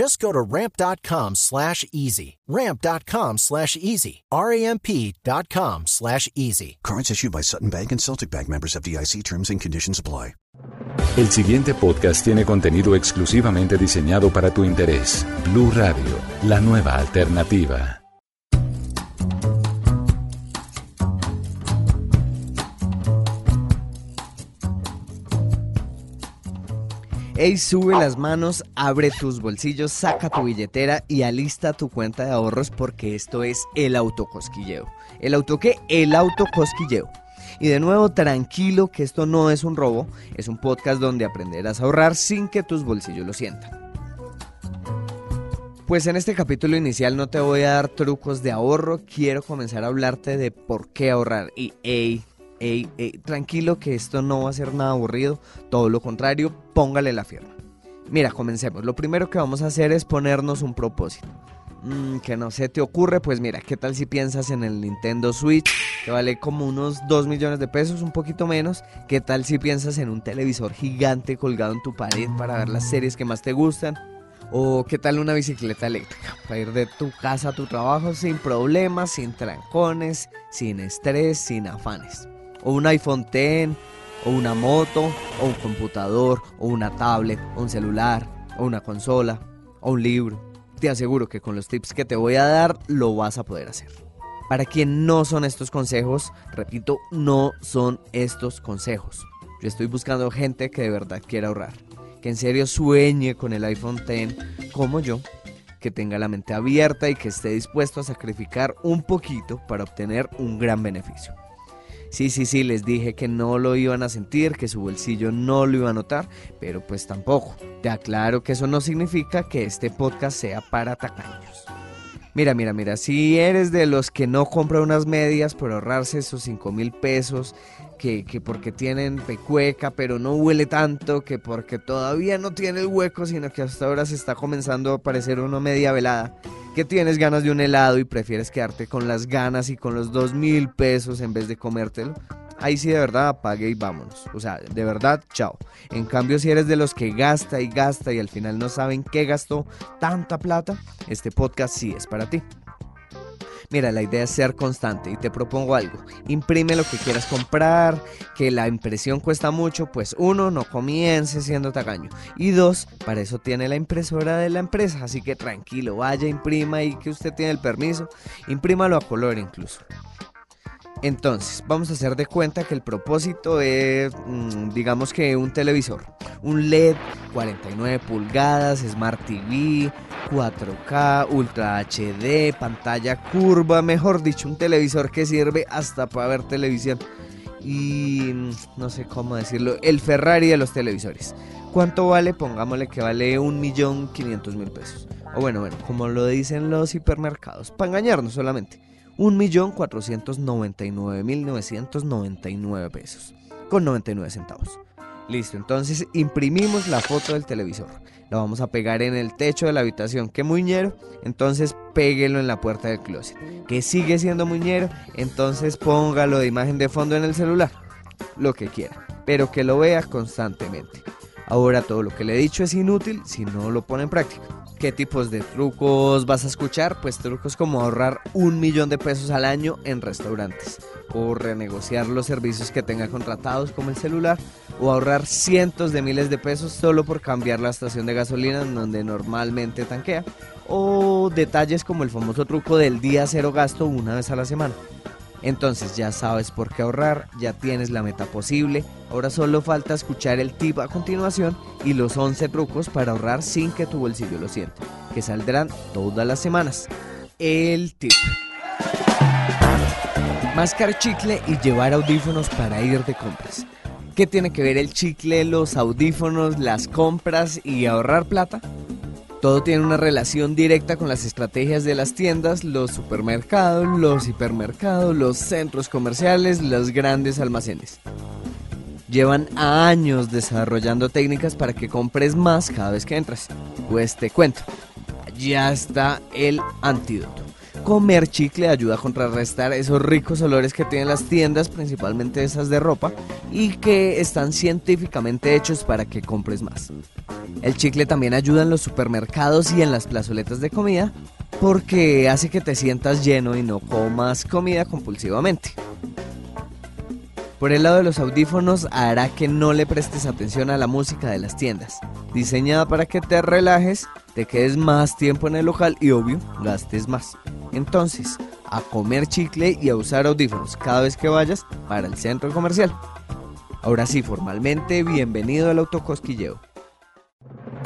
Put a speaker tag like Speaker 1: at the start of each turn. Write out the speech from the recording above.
Speaker 1: Just go to ramp.com slash easy. Ramp.com slash easy. R-A-M-P.com slash easy.
Speaker 2: Currents issued by Sutton Bank and Celtic Bank members of DIC terms and conditions apply.
Speaker 3: El siguiente podcast tiene contenido exclusivamente diseñado para tu interés. Blue Radio, la nueva alternativa.
Speaker 4: Ey, sube las manos, abre tus bolsillos, saca tu billetera y alista tu cuenta de ahorros porque esto es el autocosquilleo. ¿El auto qué? El autocosquilleo. Y de nuevo, tranquilo que esto no es un robo, es un podcast donde aprenderás a ahorrar sin que tus bolsillos lo sientan. Pues en este capítulo inicial no te voy a dar trucos de ahorro, quiero comenzar a hablarte de por qué ahorrar. Y hey, tranquilo que esto no va a ser nada aburrido, todo lo contrario, póngale la firma. Mira, comencemos. Lo primero que vamos a hacer es ponernos un propósito. Mm, que no se te ocurre, pues mira, ¿qué tal si piensas en el Nintendo Switch, que vale como unos 2 millones de pesos, un poquito menos? ¿Qué tal si piensas en un televisor gigante colgado en tu pared para ver las series que más te gustan? ¿O qué tal una bicicleta eléctrica para ir de tu casa a tu trabajo sin problemas, sin trancones, sin estrés, sin afanes? ¿O un iPhone X o una moto, o un computador, o una tablet, o un celular, o una consola, o un libro. Te aseguro que con los tips que te voy a dar lo vas a poder hacer. Para quien no son estos consejos, repito, no son estos consejos. Yo estoy buscando gente que de verdad quiera ahorrar, que en serio sueñe con el iPhone X como yo, que tenga la mente abierta y que esté dispuesto a sacrificar un poquito para obtener un gran beneficio. Sí, sí, sí, les dije que no lo iban a sentir, que su bolsillo no lo iba a notar, pero pues tampoco. Te aclaro que eso no significa que este podcast sea para tacaños. Mira, mira, mira, si eres de los que no compra unas medias por ahorrarse esos 5 mil pesos, que, que, porque tienen pecueca, pero no huele tanto, que porque todavía no tiene el hueco, sino que hasta ahora se está comenzando a parecer una media velada, que tienes ganas de un helado y prefieres quedarte con las ganas y con los 2 mil pesos en vez de comértelo, ahí sí de verdad apague y vámonos. O sea, de verdad, chao. En cambio, si eres de los que gasta y gasta y al final no saben qué gastó tanta plata, este podcast sí es para ti. Mira, la idea es ser constante y te propongo algo. Imprime lo que quieras comprar, que la impresión cuesta mucho, pues uno, no comience siendo tacaño. Y dos, para eso tiene la impresora de la empresa, así que tranquilo, vaya, imprima y que usted tiene el permiso, imprímalo a color incluso. Entonces, vamos a hacer de cuenta que el propósito es, mm, digamos que un televisor, un LED 49 pulgadas, Smart TV, 4K, Ultra HD, pantalla curva, mejor dicho, un televisor que sirve hasta para ver televisión. Y mm, no sé cómo decirlo, el Ferrari de los televisores. ¿Cuánto vale? Pongámosle que vale un millón quinientos mil pesos. O bueno, bueno, como lo dicen los hipermercados, para engañarnos solamente. 1.499.999 pesos con 99 centavos. Listo, entonces imprimimos la foto del televisor. La vamos a pegar en el techo de la habitación. ¿Qué muñero? Entonces péguelo en la puerta del closet. ¿Que sigue siendo muñero? Entonces póngalo de imagen de fondo en el celular. Lo que quiera, pero que lo vea constantemente. Ahora todo lo que le he dicho es inútil si no lo pone en práctica. ¿Qué tipos de trucos vas a escuchar? Pues trucos como ahorrar un millón de pesos al año en restaurantes, o renegociar los servicios que tenga contratados como el celular, o ahorrar cientos de miles de pesos solo por cambiar la estación de gasolina en donde normalmente tanquea, o detalles como el famoso truco del día cero gasto una vez a la semana. Entonces ya sabes por qué ahorrar, ya tienes la meta posible, ahora solo falta escuchar el tip a continuación y los 11 trucos para ahorrar sin que tu bolsillo lo sienta, que saldrán todas las semanas. El tip. Mascar chicle y llevar audífonos para ir de compras. ¿Qué tiene que ver el chicle, los audífonos, las compras y ahorrar plata? Todo tiene una relación directa con las estrategias de las tiendas, los supermercados, los hipermercados, los centros comerciales, los grandes almacenes. Llevan años desarrollando técnicas para que compres más cada vez que entras. Pues te cuento, ya está el antídoto. Comer chicle ayuda a contrarrestar esos ricos olores que tienen las tiendas, principalmente esas de ropa, y que están científicamente hechos para que compres más. El chicle también ayuda en los supermercados y en las plazoletas de comida porque hace que te sientas lleno y no comas comida compulsivamente. Por el lado de los audífonos hará que no le prestes atención a la música de las tiendas, diseñada para que te relajes, te quedes más tiempo en el local y obvio, gastes más. Entonces, a comer chicle y a usar audífonos cada vez que vayas para el centro comercial. Ahora sí, formalmente, bienvenido al autocosquilleo.